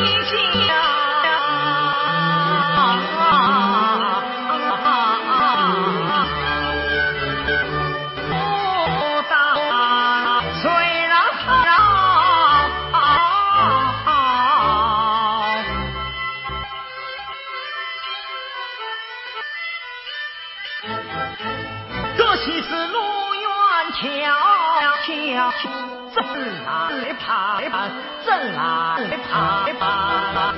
一家不倒，虽然好。这西子路远桥。真啊真啊真真啊真啊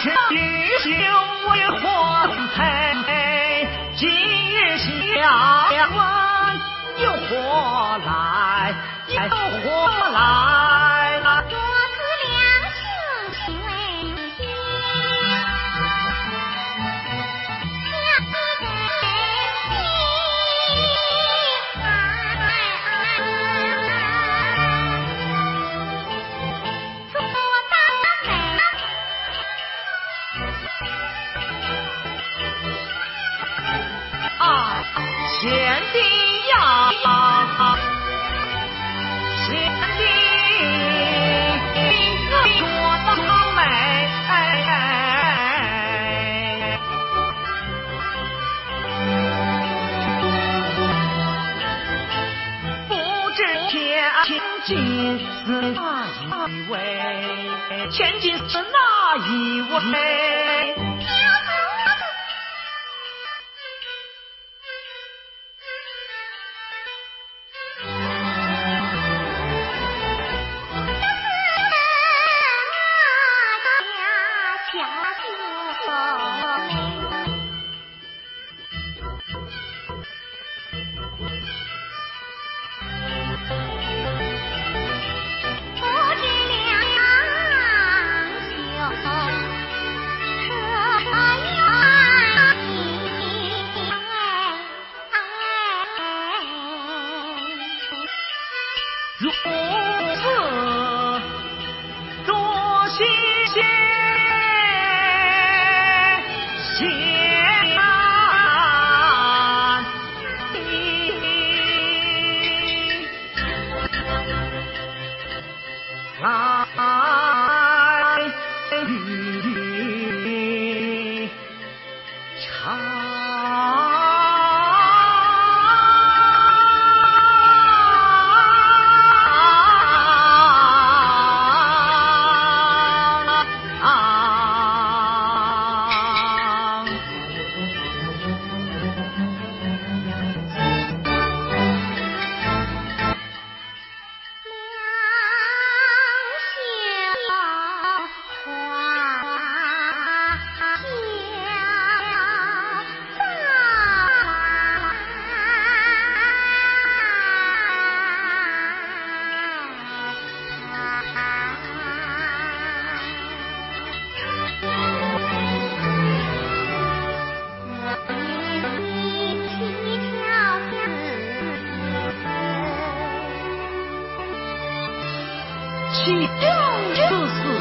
吃一宿为火菜，今日下官又何来，又何来。一位千金，是哪一位？Ah. she does.